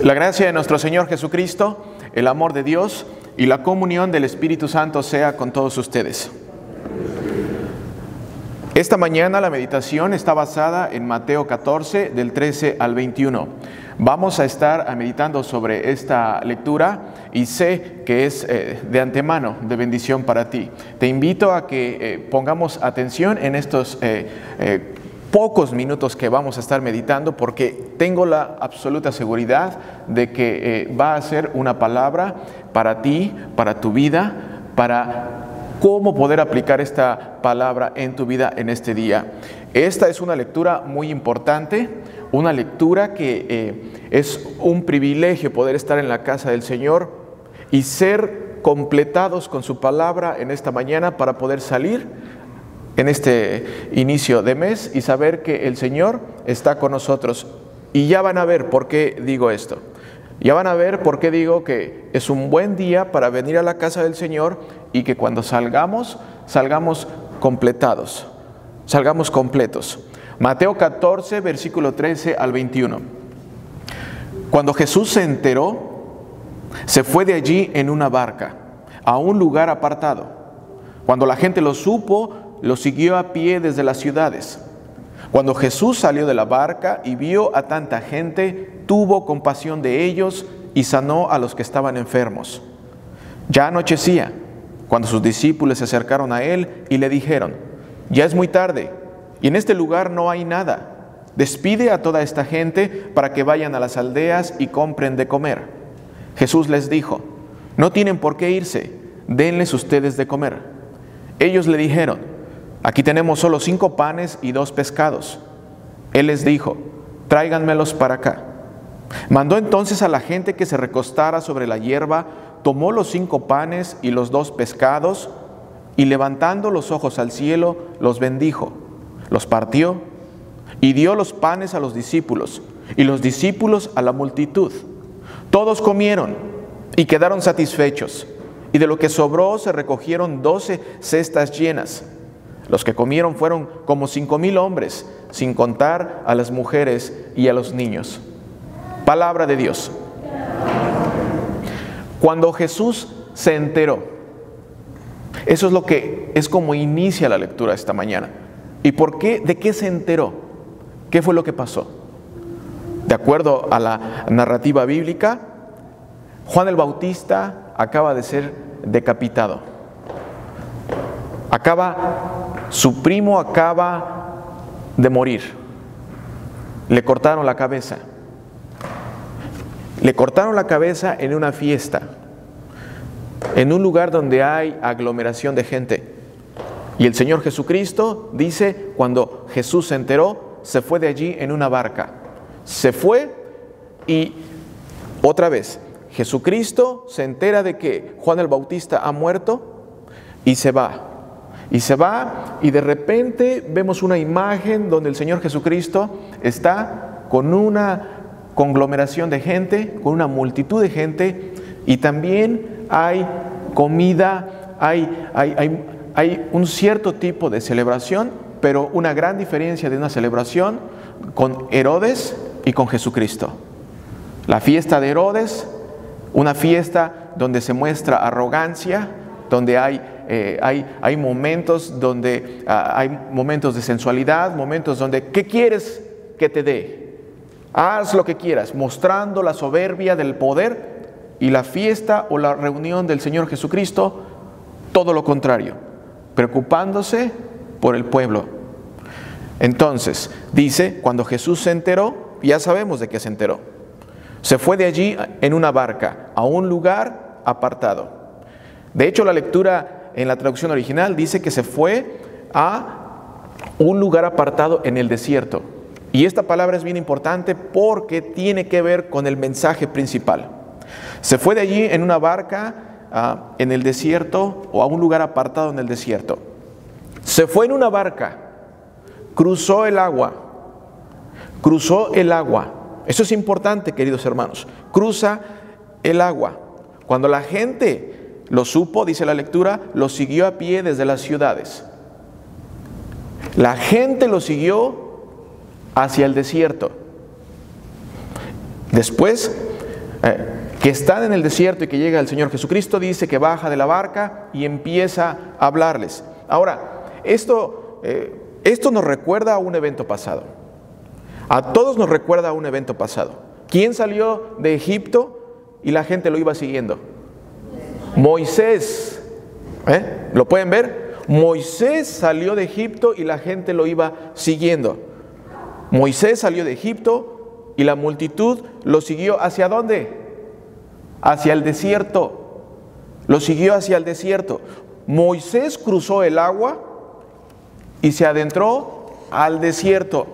La gracia de nuestro Señor Jesucristo, el amor de Dios y la comunión del Espíritu Santo sea con todos ustedes. Esta mañana la meditación está basada en Mateo 14, del 13 al 21. Vamos a estar meditando sobre esta lectura y sé que es eh, de antemano de bendición para ti. Te invito a que eh, pongamos atención en estos eh, pocos minutos que vamos a estar meditando porque tengo la absoluta seguridad de que va a ser una palabra para ti, para tu vida, para cómo poder aplicar esta palabra en tu vida en este día. Esta es una lectura muy importante, una lectura que es un privilegio poder estar en la casa del Señor y ser completados con su palabra en esta mañana para poder salir en este inicio de mes y saber que el Señor está con nosotros. Y ya van a ver por qué digo esto. Ya van a ver por qué digo que es un buen día para venir a la casa del Señor y que cuando salgamos, salgamos completados, salgamos completos. Mateo 14, versículo 13 al 21. Cuando Jesús se enteró se fue de allí en una barca, a un lugar apartado. Cuando la gente lo supo, lo siguió a pie desde las ciudades. Cuando Jesús salió de la barca y vio a tanta gente, tuvo compasión de ellos y sanó a los que estaban enfermos. Ya anochecía, cuando sus discípulos se acercaron a él y le dijeron, ya es muy tarde y en este lugar no hay nada. Despide a toda esta gente para que vayan a las aldeas y compren de comer. Jesús les dijo, no tienen por qué irse, denles ustedes de comer. Ellos le dijeron, aquí tenemos solo cinco panes y dos pescados. Él les dijo, tráiganmelos para acá. Mandó entonces a la gente que se recostara sobre la hierba, tomó los cinco panes y los dos pescados, y levantando los ojos al cielo, los bendijo, los partió y dio los panes a los discípulos, y los discípulos a la multitud. Todos comieron y quedaron satisfechos, y de lo que sobró se recogieron doce cestas llenas. Los que comieron fueron como cinco mil hombres, sin contar a las mujeres y a los niños. Palabra de Dios. Cuando Jesús se enteró, eso es lo que es como inicia la lectura esta mañana. ¿Y por qué? ¿De qué se enteró? ¿Qué fue lo que pasó? De acuerdo a la narrativa bíblica, Juan el Bautista acaba de ser decapitado. Acaba, su primo acaba de morir. Le cortaron la cabeza. Le cortaron la cabeza en una fiesta, en un lugar donde hay aglomeración de gente. Y el Señor Jesucristo dice, cuando Jesús se enteró, se fue de allí en una barca se fue y otra vez, Jesucristo se entera de que Juan el Bautista ha muerto y se va. Y se va y de repente vemos una imagen donde el Señor Jesucristo está con una conglomeración de gente, con una multitud de gente y también hay comida, hay, hay, hay un cierto tipo de celebración, pero una gran diferencia de una celebración con Herodes y con Jesucristo. La fiesta de Herodes, una fiesta donde se muestra arrogancia, donde hay, eh, hay, momentos donde ah, hay momentos de sensualidad, momentos donde, ¿qué quieres que te dé? Haz lo que quieras, mostrando la soberbia del poder y la fiesta o la reunión del Señor Jesucristo, todo lo contrario, preocupándose por el pueblo. Entonces, dice, cuando Jesús se enteró, ya sabemos de qué se enteró. Se fue de allí en una barca a un lugar apartado. De hecho, la lectura en la traducción original dice que se fue a un lugar apartado en el desierto. Y esta palabra es bien importante porque tiene que ver con el mensaje principal. Se fue de allí en una barca ah, en el desierto o a un lugar apartado en el desierto. Se fue en una barca, cruzó el agua, cruzó el agua. Eso es importante, queridos hermanos. Cruza el agua. Cuando la gente lo supo, dice la lectura, lo siguió a pie desde las ciudades. La gente lo siguió hacia el desierto. Después eh, que están en el desierto y que llega el Señor Jesucristo, dice que baja de la barca y empieza a hablarles. Ahora, esto, eh, esto nos recuerda a un evento pasado. A todos nos recuerda a un evento pasado. ¿Quién salió de Egipto y la gente lo iba siguiendo? Moisés. ¿Eh? ¿Lo pueden ver? Moisés salió de Egipto y la gente lo iba siguiendo. Moisés salió de Egipto y la multitud lo siguió hacia dónde? Hacia el desierto. Lo siguió hacia el desierto. Moisés cruzó el agua y se adentró al desierto.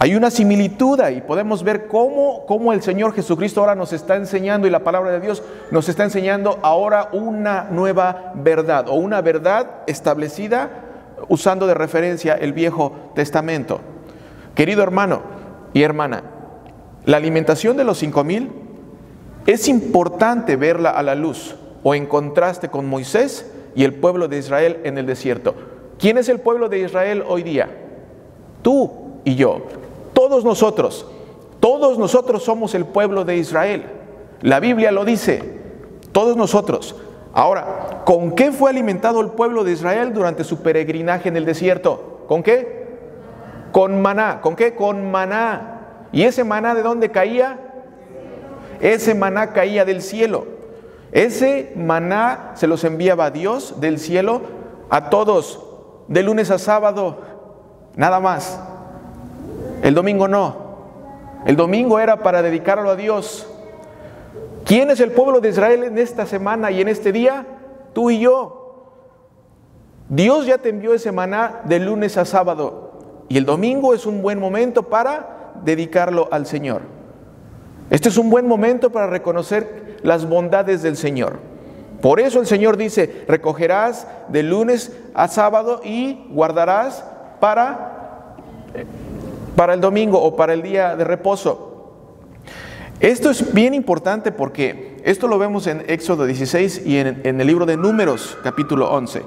Hay una similitud ahí, podemos ver cómo, cómo, el Señor Jesucristo ahora nos está enseñando y la palabra de Dios nos está enseñando ahora una nueva verdad o una verdad establecida usando de referencia el Viejo Testamento. Querido hermano y hermana, la alimentación de los cinco mil es importante verla a la luz o en contraste con Moisés y el pueblo de Israel en el desierto. ¿Quién es el pueblo de Israel hoy día? Tú y yo. Todos nosotros. Todos nosotros somos el pueblo de Israel. La Biblia lo dice. Todos nosotros. Ahora, ¿con qué fue alimentado el pueblo de Israel durante su peregrinaje en el desierto? ¿Con qué? Con maná. ¿Con qué? Con maná. ¿Y ese maná de dónde caía? Ese maná caía del cielo. Ese maná se los enviaba Dios del cielo a todos de lunes a sábado, nada más. El domingo no. El domingo era para dedicarlo a Dios. ¿Quién es el pueblo de Israel en esta semana y en este día? Tú y yo. Dios ya te envió ese maná de lunes a sábado. Y el domingo es un buen momento para dedicarlo al Señor. Este es un buen momento para reconocer las bondades del Señor. Por eso el Señor dice, recogerás de lunes a sábado y guardarás para, para el domingo o para el día de reposo. Esto es bien importante porque esto lo vemos en Éxodo 16 y en, el libro de Números, capítulo 11.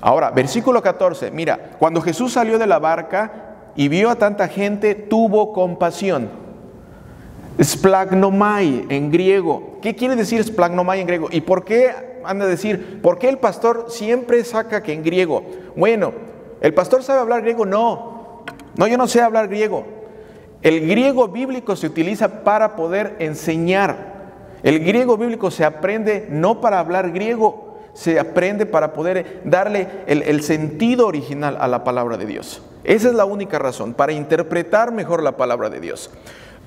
Ahora, versículo 14, mira, cuando Jesús salió de la barca y vio a tanta gente, tuvo compasión Splagnomai en griego. ¿Qué quiere decir splagnomai en griego? ¿Y por qué anda a decir, por qué el pastor siempre saca que en griego? Bueno, ¿el pastor sabe hablar griego? No. No, yo no sé hablar griego. El griego bíblico se utiliza para poder enseñar. El griego bíblico se aprende no para hablar griego, se aprende para poder darle el, sentido original a la palabra de Dios. Esa es la única razón, para interpretar mejor la palabra de Dios.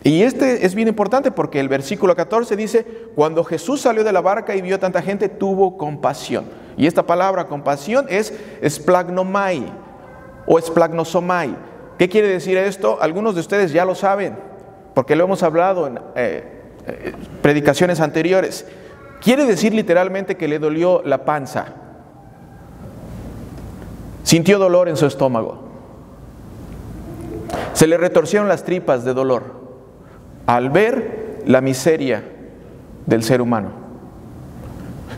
Y este es bien importante porque el versículo 14 dice, cuando Jesús salió de la barca y vio a tanta gente, tuvo compasión. Y esta palabra compasión es esplagnomai o esplagnosomai. ¿Qué quiere decir esto? Algunos de ustedes ya lo saben, porque lo hemos hablado en eh, eh, predicaciones anteriores. Quiere decir literalmente que le dolió la panza. Sintió dolor en su estómago. Se le retorcieron las tripas de dolor al ver la miseria del ser humano.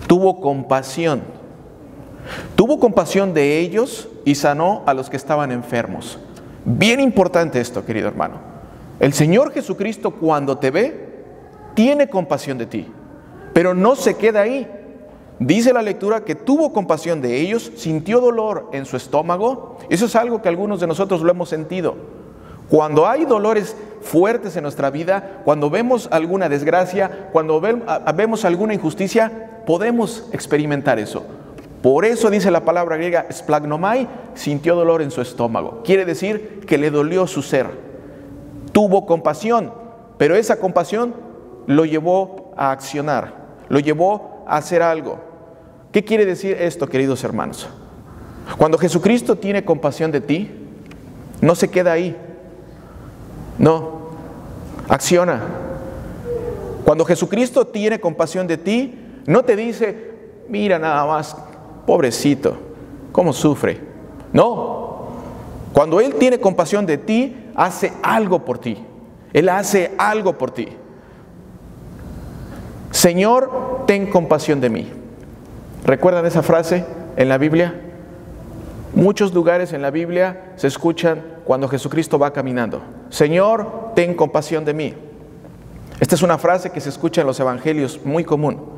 Tuvo compasión. Tuvo compasión de ellos y sanó a los que estaban enfermos. Bien importante esto, querido hermano. El Señor Jesucristo cuando te ve, tiene compasión de ti, pero no se queda ahí. Dice la lectura que tuvo compasión de ellos, sintió dolor en su estómago. Eso es algo que algunos de nosotros lo hemos sentido. Cuando hay dolores fuertes en nuestra vida, cuando vemos alguna desgracia, cuando vemos alguna injusticia, podemos experimentar eso. Por eso dice la palabra griega splagnomai, sintió dolor en su estómago. Quiere decir que le dolió su ser. Tuvo compasión, pero esa compasión lo llevó a accionar, lo llevó a hacer algo. ¿Qué quiere decir esto, queridos hermanos? Cuando Jesucristo tiene compasión de ti, no se queda ahí, no, acciona. Cuando Jesucristo tiene compasión de ti, no te dice, mira nada más, pobrecito, cómo sufre. No, cuando Él tiene compasión de ti, hace algo por ti. Él hace algo por ti. Señor, ten compasión de mí. ¿Recuerdan esa frase en la Biblia? Muchos lugares en la Biblia se escuchan cuando Jesucristo va caminando. Señor, ten compasión de mí. Esta es una frase que se escucha en los evangelios muy común.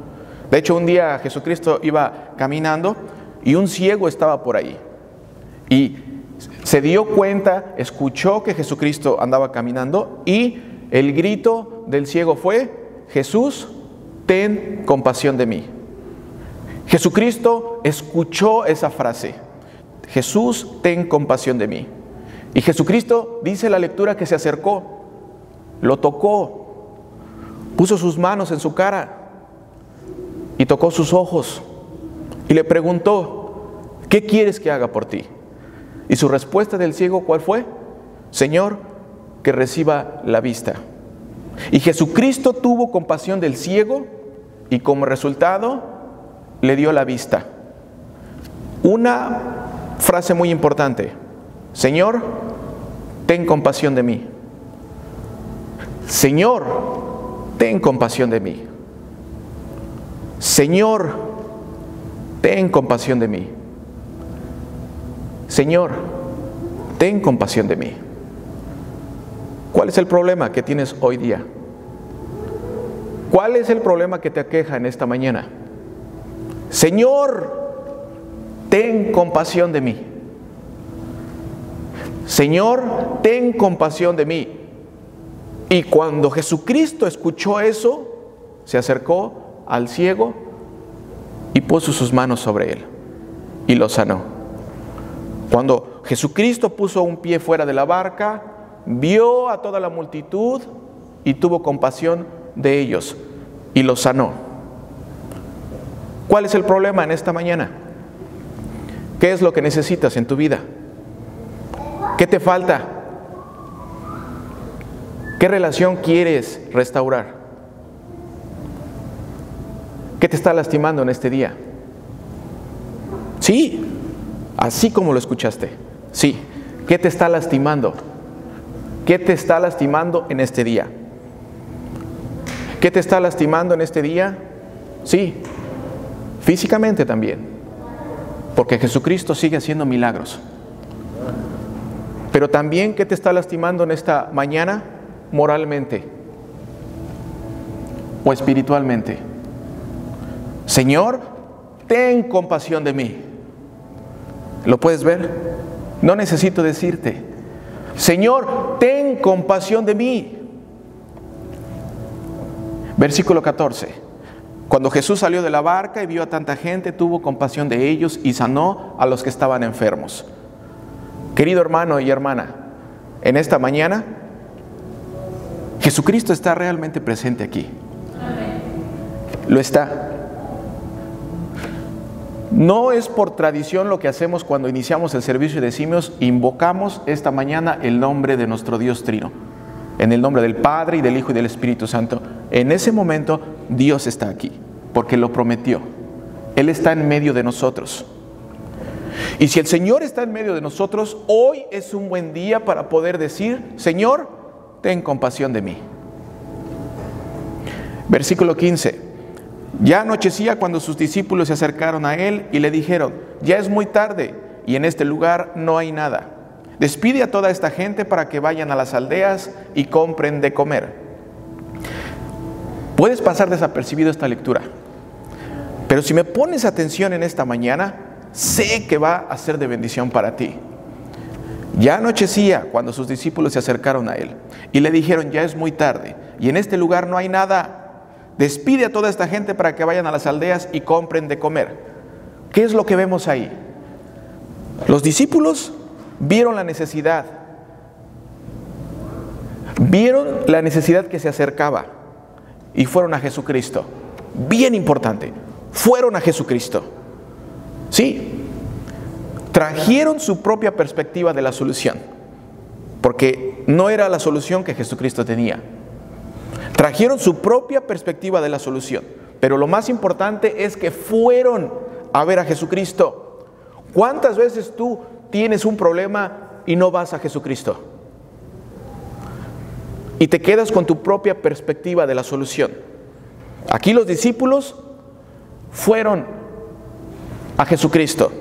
De hecho, un día Jesucristo iba caminando y un ciego estaba por ahí. Y se dio cuenta, escuchó que Jesucristo andaba caminando y el grito del ciego fue, Jesús, ten compasión de mí. Jesucristo escuchó esa frase, Jesús, ten compasión de mí. Y Jesucristo dice la lectura que se acercó, lo tocó, puso sus manos en su cara y tocó sus ojos y le preguntó, ¿qué quieres que haga por ti? Y su respuesta del ciego, ¿cuál fue? Señor, que reciba la vista. Y Jesucristo tuvo compasión del ciego y como resultado le dio la vista. Una frase muy importante, Señor, ten compasión de mí. Señor, ten compasión de mí. Señor, ten compasión de mí. Señor, ten compasión de mí. ¿Cuál es el problema que tienes hoy día? ¿Cuál es el problema que te aqueja en esta mañana? Señor, ten compasión de mí. Señor, ten compasión de mí. Y cuando Jesucristo escuchó eso, se acercó al ciego y puso sus manos sobre él y lo sanó. Cuando Jesucristo puso un pie fuera de la barca, vio a toda la multitud y tuvo compasión de ellos y los sanó. ¿Cuál es el problema en esta mañana? ¿Qué es lo que necesitas en tu vida? ¿Qué te falta? ¿Qué relación quieres restaurar? ¿Qué te está lastimando en este día? Sí, así como lo escuchaste. Sí, ¿qué te está lastimando? ¿Qué te está lastimando en este día? ¿Qué te está lastimando en este día? Sí, físicamente también, porque Jesucristo sigue haciendo milagros. Pero también, ¿qué te está lastimando en esta mañana? Moralmente o espiritualmente. Señor, ten compasión de mí. ¿Lo puedes ver? No necesito decirte. Señor, ten compasión de mí. Versículo 14. Cuando Jesús salió de la barca y vio a tanta gente, tuvo compasión de ellos y sanó a los que estaban enfermos. Querido hermano y hermana, en esta mañana Jesucristo está realmente presente aquí. Lo está. No es por tradición lo que hacemos cuando iniciamos el servicio de simios, invocamos esta mañana el nombre de nuestro Dios Trino, en el nombre del Padre y del Hijo y del Espíritu Santo. En ese momento Dios está aquí, porque lo prometió. Él está en medio de nosotros. Y si el Señor está en medio de nosotros, hoy es un buen día para poder decir, Señor, ten compasión de mí. Versículo 15. Ya anochecía cuando sus discípulos se acercaron a él y le dijeron, ya es muy tarde y en este lugar no hay nada. Despide a toda esta gente para que vayan a las aldeas y compren de comer. Puedes pasar desapercibido esta lectura, pero si me pones atención en esta mañana, sé que va a ser de bendición para ti. Ya anochecía cuando sus discípulos se acercaron a él y le dijeron, ya es muy tarde y en este lugar no hay nada Despide a toda esta gente para que vayan a las aldeas y compren de comer. ¿Qué es lo que vemos ahí? Los discípulos vieron la necesidad. Vieron la necesidad que se acercaba y fueron a Jesucristo. Bien importante, fueron a Jesucristo. Sí, trajeron su propia perspectiva de la solución, porque no era la solución que Jesucristo tenía. Trajeron su propia perspectiva de la solución, pero lo más importante es que fueron a ver a Jesucristo. ¿Cuántas veces tú tienes un problema y no vas a Jesucristo? Y te quedas con tu propia perspectiva de la solución. Aquí los discípulos fueron a Jesucristo.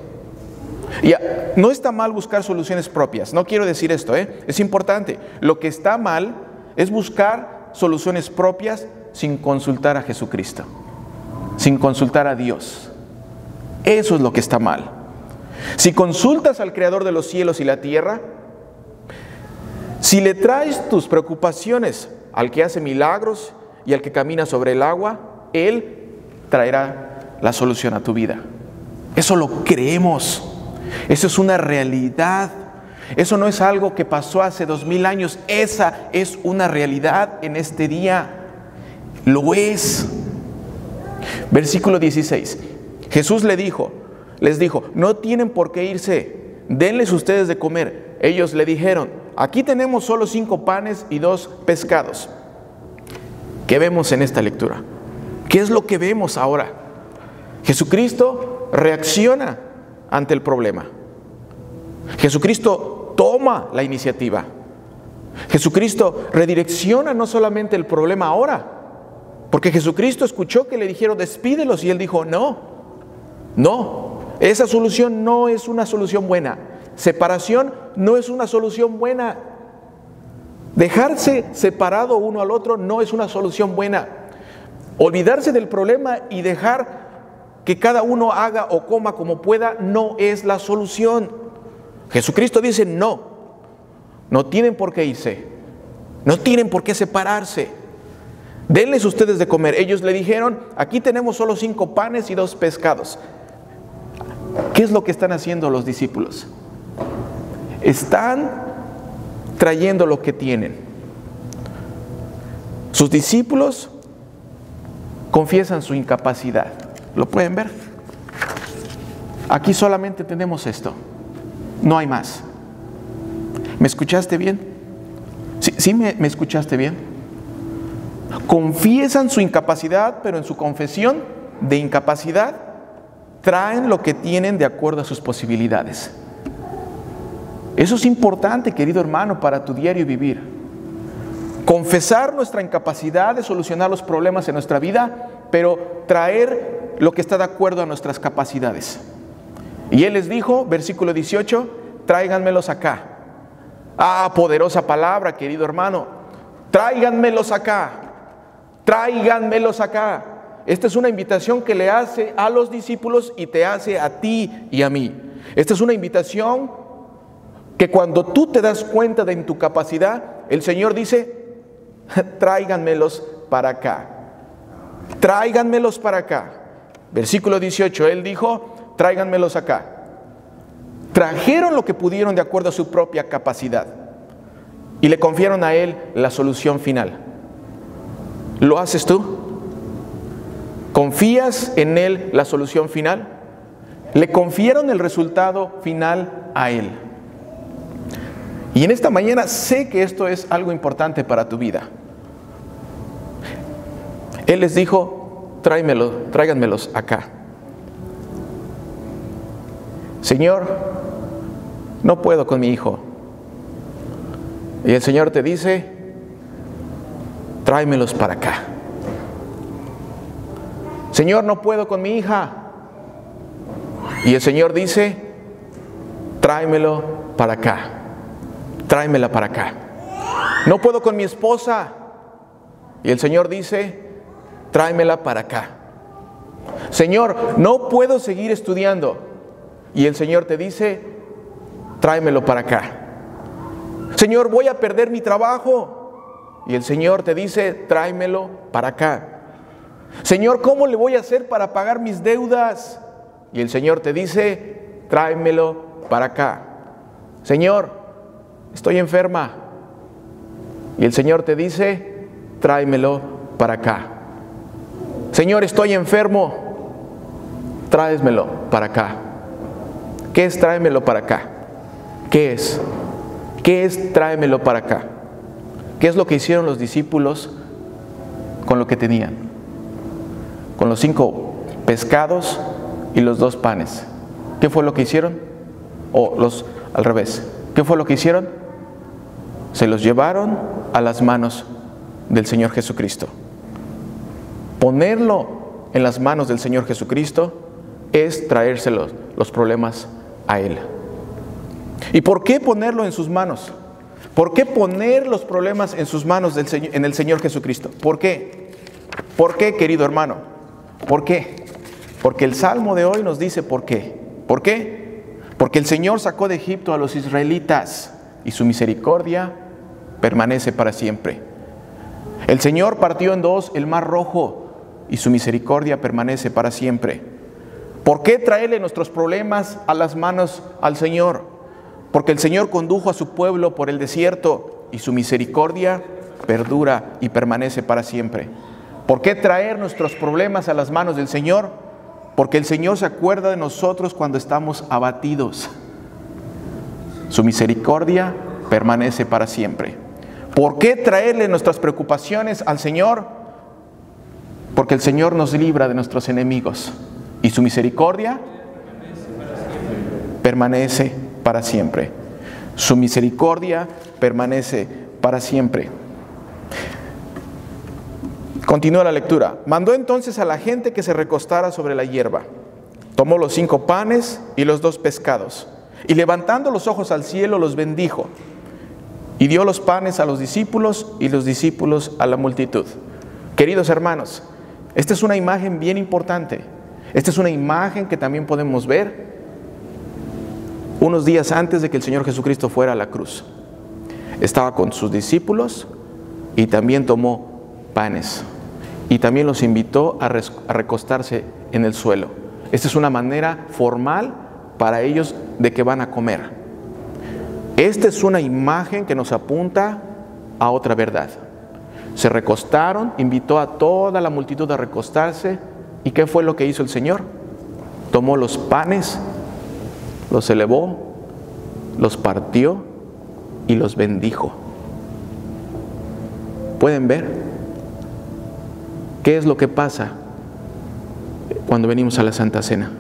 Y no está mal buscar soluciones propias, no quiero decir esto, ¿eh? es importante. Lo que está mal es buscar soluciones propias sin consultar a Jesucristo, sin consultar a Dios. Eso es lo que está mal. Si consultas al Creador de los cielos y la tierra, si le traes tus preocupaciones al que hace milagros y al que camina sobre el agua, Él traerá la solución a tu vida. Eso lo creemos. Eso es una realidad. Eso no es algo que pasó hace dos mil años. Esa es una realidad en este día. Lo es. Versículo 16. Jesús le dijo, les dijo, no tienen por qué irse, denles ustedes de comer. Ellos le dijeron, aquí tenemos solo cinco panes y dos pescados. ¿Qué vemos en esta lectura? ¿Qué es lo que vemos ahora? Jesucristo reacciona ante el problema. Jesucristo toma la iniciativa. Jesucristo redirecciona no solamente el problema ahora, porque Jesucristo escuchó que le dijeron despídelos y él dijo, no, no, esa solución no es una solución buena. Separación no es una solución buena. Dejarse separado uno al otro no es una solución buena. Olvidarse del problema y dejar que cada uno haga o coma como pueda no es la solución. Jesucristo dice, no, no tienen por qué irse, no tienen por qué separarse. Denles ustedes de comer. Ellos le dijeron, aquí tenemos solo cinco panes y dos pescados. ¿Qué es lo que están haciendo los discípulos? Están trayendo lo que tienen. Sus discípulos confiesan su incapacidad. ¿Lo pueden ver? Aquí solamente tenemos esto. No hay más. ¿Me escuchaste bien? ¿Sí, me, me escuchaste bien? Confiesan su incapacidad, pero en su confesión de incapacidad traen lo que tienen de acuerdo a sus posibilidades. Eso es importante, querido hermano, para tu diario vivir. Confesar nuestra incapacidad de solucionar los problemas en nuestra vida, pero traer lo que está de acuerdo a nuestras capacidades. Y él les dijo, versículo 18, tráiganmelos acá. Ah, poderosa palabra, querido hermano. Tráiganmelos acá. Tráiganmelos acá. Esta es una invitación que le hace a los discípulos y te hace a ti y a mí. Esta es una invitación que cuando tú te das cuenta de tu capacidad, el Señor dice, tráiganmelos para acá. Tráiganmelos para acá. Versículo 18, Él dijo, tráiganmelos acá. Trajeron lo que pudieron de acuerdo a su propia capacidad y le confiaron a Él la solución final. ¿Lo haces tú? ¿Confías en Él la solución final? Le confiaron el resultado final a Él. Y en esta mañana sé que esto es algo importante para tu vida. Él les dijo, tráiganmelo, tráiganmelos acá. Señor, no puedo con mi hijo. Y el Señor te dice, tráemelos para acá. Señor, no puedo con mi hija. Y el Señor dice, tráemelo para acá tráemela para acá. No puedo con mi esposa. Y el Señor dice, tráemela para acá. Señor, no puedo seguir estudiando. Y el Señor te dice, tráemelo para acá. Señor, voy a perder mi trabajo. Y el Señor te dice, tráemelo para acá. Señor, ¿cómo le voy a hacer para pagar mis deudas? Y el Señor te dice, tráemelo para acá. Señor, estoy enferma. Y el Señor te dice, tráemelo para acá. Señor, estoy enfermo, tráesmelo para acá. ¿Qué es tráemelo para acá? ¿Qué es? ¿Qué es tráemelo para acá? ¿Qué es lo que hicieron los discípulos con lo que tenían? Con los cinco pescados y los dos panes. ¿Qué fue lo que hicieron? O los al revés. ¿Qué fue lo que hicieron? Se los llevaron a las manos del Señor Jesucristo. Ponerlo en las manos del Señor Jesucristo es traérselos los problemas a Él. ¿Y por qué ponerlo en sus manos? ¿Por qué poner los problemas en sus manos del Señor, en el Señor Jesucristo? ¿Por qué? ¿Por qué, querido hermano? ¿Por qué? Porque el Salmo de hoy nos dice por qué. ¿Por qué? Porque el Señor sacó de Egipto a los israelitas y su misericordia permanece para siempre. El Señor partió en dos el mar rojo y su misericordia permanece para siempre. ¿Por qué traerle nuestros problemas a las manos al Señor? Porque el Señor condujo a su pueblo por el desierto y su misericordia perdura y permanece para siempre. ¿Por qué traer nuestros problemas a las manos del Señor? Porque el Señor se acuerda de nosotros cuando estamos abatidos. Su misericordia permanece para siempre. ¿Por qué traerle nuestras preocupaciones al Señor? Porque el Señor nos libra de nuestros enemigos y su misericordia permanece para siempre. Su misericordia permanece para siempre. Continúa la lectura. Mandó entonces a la gente que se recostara sobre la hierba. Tomó los cinco panes y los dos pescados. Y levantando los ojos al cielo los bendijo. Y dio los panes a los discípulos y los discípulos a la multitud. Queridos hermanos, esta es una imagen bien importante. Esta es una imagen que también podemos ver unos días antes de que el Señor Jesucristo fuera a la cruz. Estaba con sus discípulos y también tomó panes y también los invitó a, recostarse en el suelo. Esta es una manera formal para ellos de que van a comer. Esta es una imagen que nos apunta a otra verdad. Se recostaron, invitó a toda la multitud a recostarse. ¿Y qué fue lo que hizo el Señor? Tomó los panes los elevó, los partió y los bendijo. ¿Pueden ver? ¿Qué es lo que pasa cuando venimos a la Santa Cena?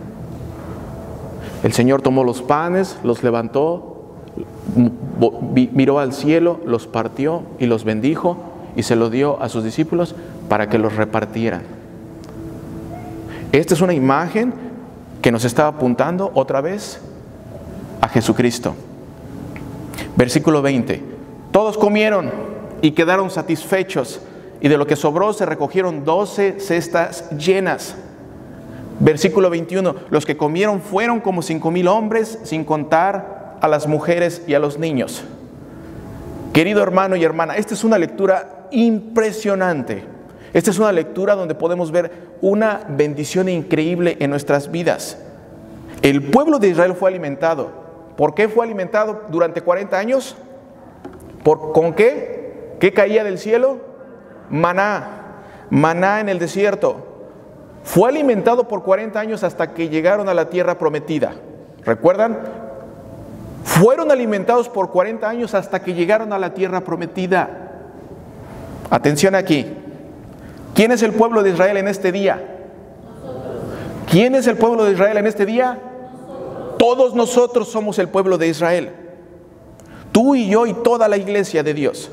El Señor tomó los panes, los levantó, miró al cielo, los partió y los bendijo y se los dio a sus discípulos para que los repartieran. Esta es una imagen que nos está apuntando otra vez a Jesucristo. Versículo 20. Todos comieron y quedaron satisfechos y de lo que sobró se recogieron doce cestas llenas. Versículo 21. Los que comieron fueron como cinco mil hombres sin contar a las mujeres y a los niños. Querido hermano y hermana, esta es una lectura impresionante. Esta es una lectura donde podemos ver una bendición increíble en nuestras vidas. El pueblo de Israel fue alimentado ¿Por qué fue alimentado durante 40 años? ¿Por, ¿Con qué? ¿Qué caía del cielo? Maná, maná en el desierto. Fue alimentado por 40 años hasta que llegaron a la tierra prometida. ¿Recuerdan? Fueron alimentados por 40 años hasta que llegaron a la tierra prometida. Atención aquí. ¿Quién es el pueblo de Israel en este día? ¿Quién es el pueblo de Israel en este día? Todos nosotros somos el pueblo de Israel. Tú y yo y toda la iglesia de Dios.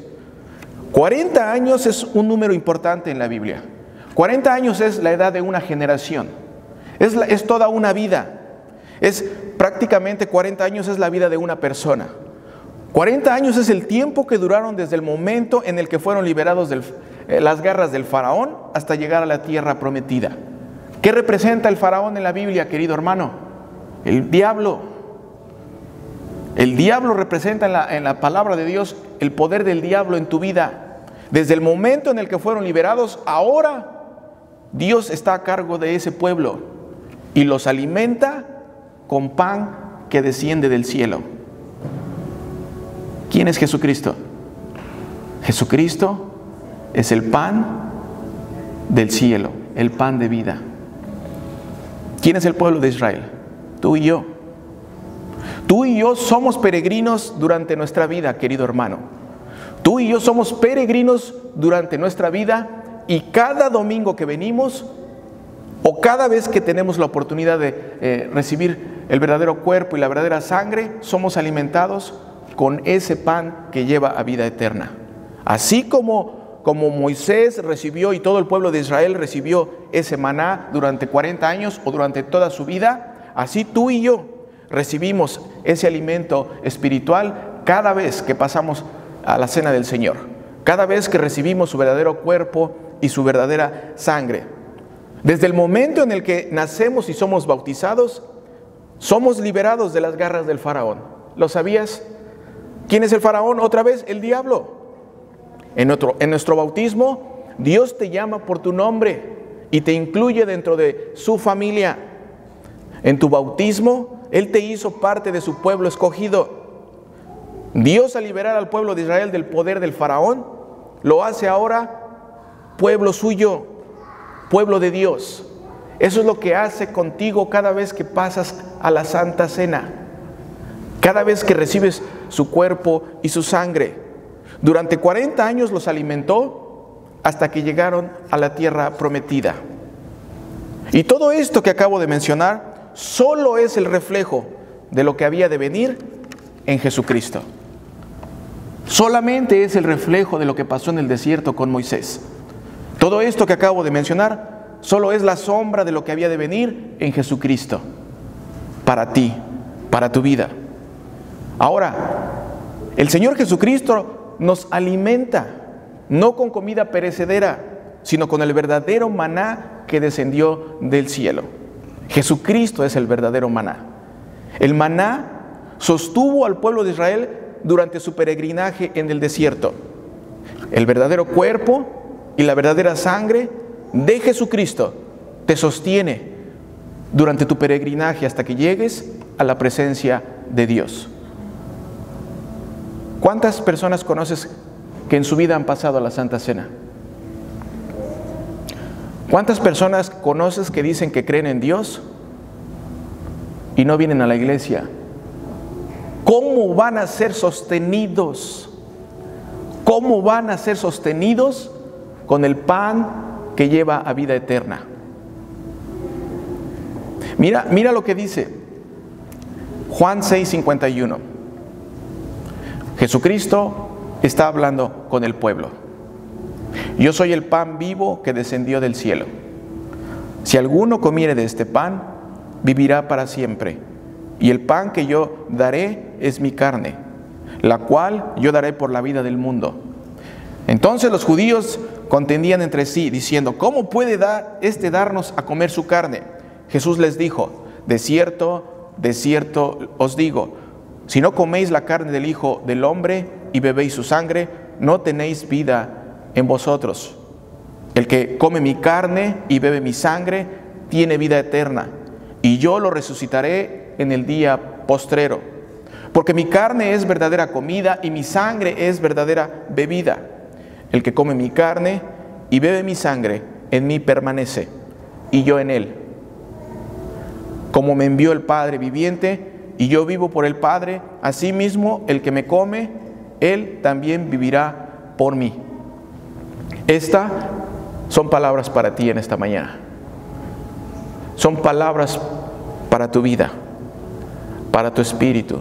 40 años es un número importante en la Biblia. 40 años es la edad de una generación. Es, es toda una vida. Es prácticamente 40 años es la vida de una persona. 40 años es el tiempo que duraron desde el momento en el que fueron liberados de eh, las garras del faraón hasta llegar a la tierra prometida. ¿Qué representa el faraón en la Biblia, querido hermano? El diablo. El diablo representa en la, palabra de Dios el poder del diablo en tu vida. Desde el momento en el que fueron liberados, ahora Dios está a cargo de ese pueblo y los alimenta con pan que desciende del cielo. ¿Quién es Jesucristo? Jesucristo es el pan del cielo, el pan de vida. ¿Quién es el pueblo de Israel? tú y yo. Tú y yo somos peregrinos durante nuestra vida, querido hermano. Tú y yo somos peregrinos durante nuestra vida y cada domingo que venimos o cada vez que tenemos la oportunidad de eh, recibir el verdadero cuerpo y la verdadera sangre, somos alimentados con ese pan que lleva a vida eterna. Así como, como Moisés recibió y todo el pueblo de Israel recibió ese maná durante 40 años o durante toda su vida, Así tú y yo recibimos ese alimento espiritual cada vez que pasamos a la cena del Señor, cada vez que recibimos su verdadero cuerpo y su verdadera sangre. Desde el momento en el que nacemos y somos bautizados, somos liberados de las garras del faraón. ¿Lo sabías? ¿Quién es el faraón? Otra vez, el diablo. En, nuestro bautismo, Dios te llama por tu nombre y te incluye dentro de su familia. En tu bautismo, Él te hizo parte de su pueblo escogido. Dios al liberar al pueblo de Israel del poder del faraón, lo hace ahora pueblo suyo, pueblo de Dios. Eso es lo que hace contigo cada vez que pasas a la Santa Cena, cada vez que recibes su cuerpo y su sangre. Durante 40 años los alimentó hasta que llegaron a la tierra prometida. Y todo esto que acabo de mencionar solo es el reflejo de lo que había de venir en Jesucristo. Solamente es el reflejo de lo que pasó en el desierto con Moisés. Todo esto que acabo de mencionar solo es la sombra de lo que había de venir en Jesucristo, para ti, para tu vida. Ahora, el Señor Jesucristo nos alimenta, no con comida perecedera, sino con el verdadero maná que descendió del cielo. Jesucristo es el verdadero maná. El maná sostuvo al pueblo de Israel durante su peregrinaje en el desierto. El verdadero cuerpo y la verdadera sangre de Jesucristo te sostiene durante tu peregrinaje hasta que llegues a la presencia de Dios. ¿Cuántas personas conoces que en su vida han pasado a la Santa Cena? ¿Cuántas personas conoces que dicen que creen en Dios y no vienen a la iglesia? ¿Cómo van a ser sostenidos? ¿Cómo van a ser sostenidos con el pan que lleva a vida eterna? Mira, mira lo que dice Juan 6:51. Jesucristo está hablando con el pueblo. Yo soy el pan vivo que descendió del cielo. Si alguno comiere de este pan, vivirá para siempre. Y el pan que yo daré es mi carne, la cual yo daré por la vida del mundo. Entonces los judíos contendían entre sí, diciendo, ¿cómo puede dar este darnos a comer su carne? Jesús les dijo, de cierto, de cierto os digo, si no coméis la carne del Hijo del Hombre y bebéis su sangre, no tenéis vida en vosotros. El que come mi carne y bebe mi sangre, tiene vida eterna, y yo lo resucitaré en el día postrero. Porque mi carne es verdadera comida y mi sangre es verdadera bebida. El que come mi carne y bebe mi sangre, en mí permanece, y yo en él. Como me envió el Padre viviente, y yo vivo por el Padre, asimismo el que me come, él también vivirá por mí. Estas son palabras para ti en esta mañana. Son palabras para tu vida, para tu espíritu,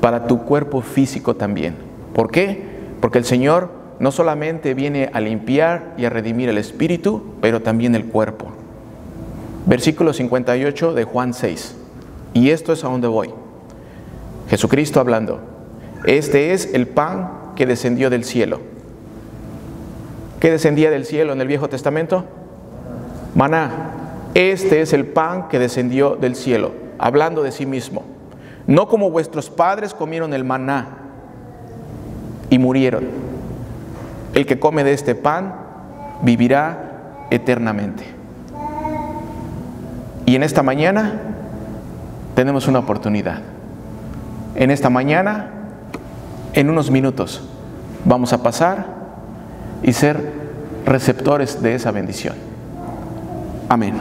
para tu cuerpo físico también. ¿Por qué? Porque el Señor no solamente viene a limpiar y a redimir el espíritu, pero también el cuerpo. Versículo 58 de Juan 6. Y esto es a donde voy. Jesucristo hablando. Este es el pan que descendió del cielo. ¿Qué descendía del cielo en el Viejo Testamento? Maná. Este es el pan que descendió del cielo, hablando de sí mismo. No como vuestros padres comieron el maná y murieron. El que come de este pan vivirá eternamente. Y en esta mañana tenemos una oportunidad. En esta mañana, en unos minutos, vamos a pasar y ser receptores de esa bendición. Amén.